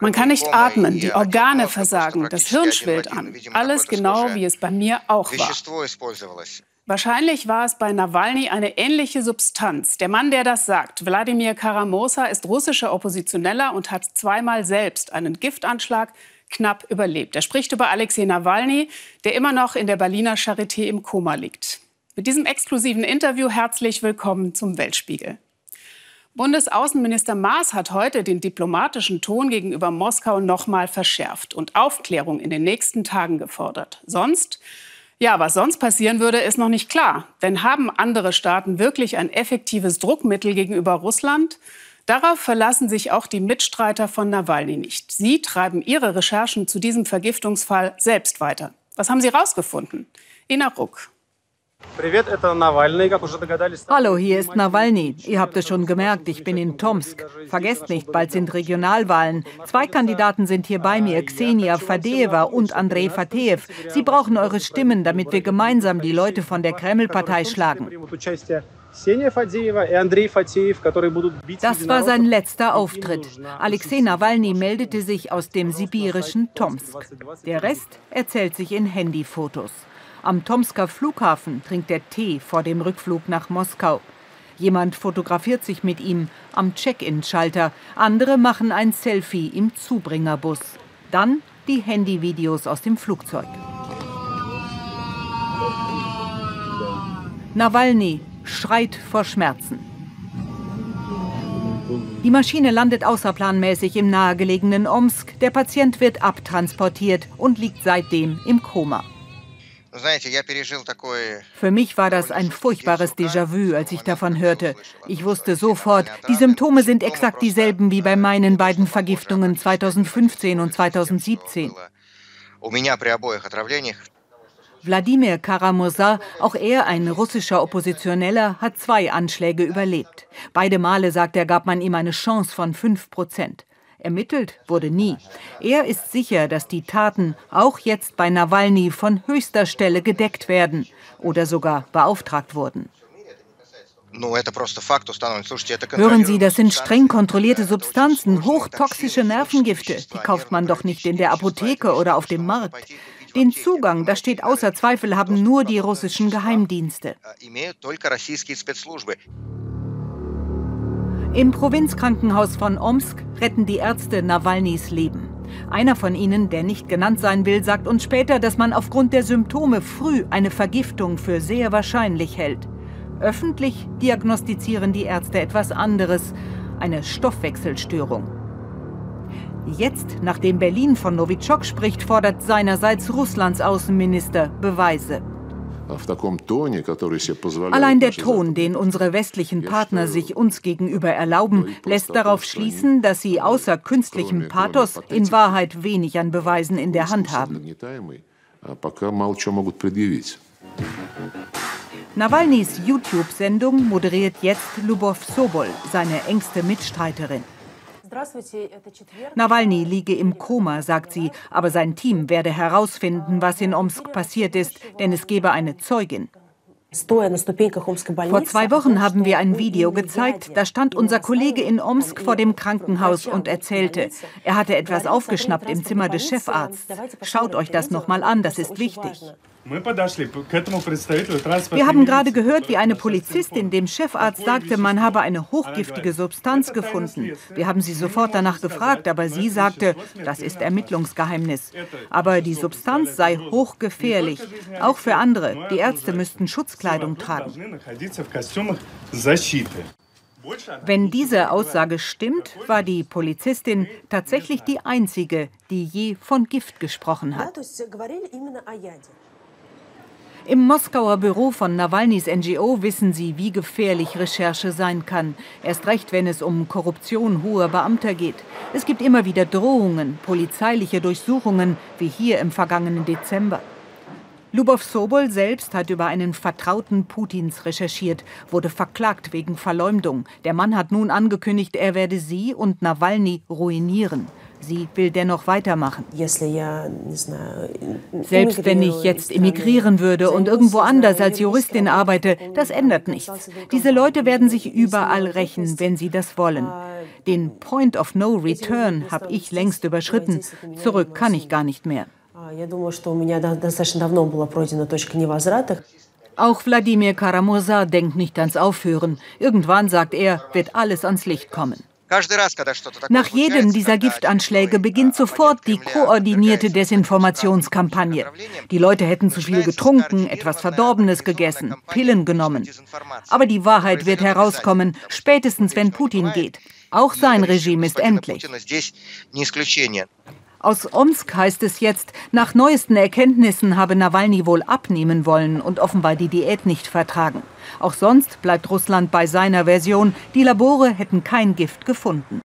Man kann nicht atmen, die Organe versagen, das Hirn schwillt an. Alles genau, wie es bei mir auch war. Wahrscheinlich war es bei Nawalny eine ähnliche Substanz. Der Mann, der das sagt, Wladimir Karamosa, ist russischer Oppositioneller und hat zweimal selbst einen Giftanschlag knapp überlebt. Er spricht über Alexei Nawalny, der immer noch in der Berliner Charité im Koma liegt. Mit diesem exklusiven Interview herzlich willkommen zum Weltspiegel. Bundesaußenminister Maas hat heute den diplomatischen Ton gegenüber Moskau noch mal verschärft und Aufklärung in den nächsten Tagen gefordert. Sonst ja, was sonst passieren würde, ist noch nicht klar. Denn haben andere Staaten wirklich ein effektives Druckmittel gegenüber Russland? Darauf verlassen sich auch die Mitstreiter von Nawalny nicht. Sie treiben ihre Recherchen zu diesem Vergiftungsfall selbst weiter. Was haben Sie herausgefunden? Ina Ruck. Hallo, hier ist Nawalny. Ihr habt es schon gemerkt, ich bin in Tomsk. Vergesst nicht, bald sind Regionalwahlen. Zwei Kandidaten sind hier bei mir, Xenia Fadeeva und Andrei Fateev. Sie brauchen eure Stimmen, damit wir gemeinsam die Leute von der Kreml-Partei schlagen. Das war sein letzter Auftritt. Alexei Nawalny meldete sich aus dem sibirischen Tomsk. Der Rest erzählt sich in Handyfotos. Am Tomsker Flughafen trinkt er Tee vor dem Rückflug nach Moskau. Jemand fotografiert sich mit ihm am Check-in-Schalter. Andere machen ein Selfie im Zubringerbus. Dann die Handyvideos aus dem Flugzeug. Nawalny schreit vor Schmerzen. Die Maschine landet außerplanmäßig im nahegelegenen Omsk. Der Patient wird abtransportiert und liegt seitdem im Koma. Für mich war das ein furchtbares Déjà-vu, als ich davon hörte. Ich wusste sofort, die Symptome sind exakt dieselben wie bei meinen beiden Vergiftungen 2015 und 2017. Wladimir Karamosa, auch er ein russischer Oppositioneller, hat zwei Anschläge überlebt. Beide Male, sagt er, gab man ihm eine Chance von 5 Prozent. Ermittelt wurde nie. Er ist sicher, dass die Taten auch jetzt bei Nawalny von höchster Stelle gedeckt werden oder sogar beauftragt wurden. Hören Sie, das sind streng kontrollierte Substanzen, hochtoxische Nervengifte. Die kauft man doch nicht in der Apotheke oder auf dem Markt. Den Zugang, das steht außer Zweifel, haben nur die russischen Geheimdienste. Im Provinzkrankenhaus von Omsk retten die Ärzte Nawalnys Leben. Einer von ihnen, der nicht genannt sein will, sagt uns später, dass man aufgrund der Symptome früh eine Vergiftung für sehr wahrscheinlich hält. Öffentlich diagnostizieren die Ärzte etwas anderes, eine Stoffwechselstörung. Jetzt, nachdem Berlin von Novichok spricht, fordert seinerseits Russlands Außenminister Beweise. Allein der Ton, den unsere westlichen Partner sich uns gegenüber erlauben, lässt darauf schließen, dass sie außer künstlichem Pathos in Wahrheit wenig an Beweisen in der Hand haben. Nawalnys YouTube-Sendung moderiert jetzt Lubov Sobol, seine engste Mitstreiterin. Nawalny liege im Koma, sagt sie, aber sein Team werde herausfinden, was in Omsk passiert ist, denn es gebe eine Zeugin. Vor zwei Wochen haben wir ein Video gezeigt. Da stand unser Kollege in Omsk vor dem Krankenhaus und erzählte, er hatte etwas aufgeschnappt im Zimmer des Chefarztes. Schaut euch das nochmal an, das ist wichtig. Wir haben gerade gehört, wie eine Polizistin dem Chefarzt sagte, man habe eine hochgiftige Substanz gefunden. Wir haben sie sofort danach gefragt, aber sie sagte, das ist Ermittlungsgeheimnis. Aber die Substanz sei hochgefährlich, auch für andere. Die Ärzte müssten Schutzkleidung tragen. Wenn diese Aussage stimmt, war die Polizistin tatsächlich die einzige, die je von Gift gesprochen hat. Im Moskauer Büro von Nawalnys NGO wissen sie, wie gefährlich Recherche sein kann. Erst recht, wenn es um Korruption hoher Beamter geht. Es gibt immer wieder Drohungen, polizeiliche Durchsuchungen, wie hier im vergangenen Dezember. Lubov Sobol selbst hat über einen Vertrauten Putins recherchiert, wurde verklagt wegen Verleumdung. Der Mann hat nun angekündigt, er werde sie und Nawalny ruinieren. Sie will dennoch weitermachen. Selbst wenn ich jetzt emigrieren würde und irgendwo anders als Juristin arbeite, das ändert nichts. Diese Leute werden sich überall rächen, wenn sie das wollen. Den Point of No Return habe ich längst überschritten. Zurück kann ich gar nicht mehr. Auch Wladimir Karamursa denkt nicht ans Aufhören. Irgendwann, sagt er, wird alles ans Licht kommen. Nach jedem dieser Giftanschläge beginnt sofort die koordinierte Desinformationskampagne. Die Leute hätten zu viel getrunken, etwas Verdorbenes gegessen, Pillen genommen. Aber die Wahrheit wird herauskommen, spätestens wenn Putin geht. Auch sein Regime ist endlich. Aus Omsk heißt es jetzt, nach neuesten Erkenntnissen habe Nawalny wohl abnehmen wollen und offenbar die Diät nicht vertragen. Auch sonst bleibt Russland bei seiner Version, die Labore hätten kein Gift gefunden.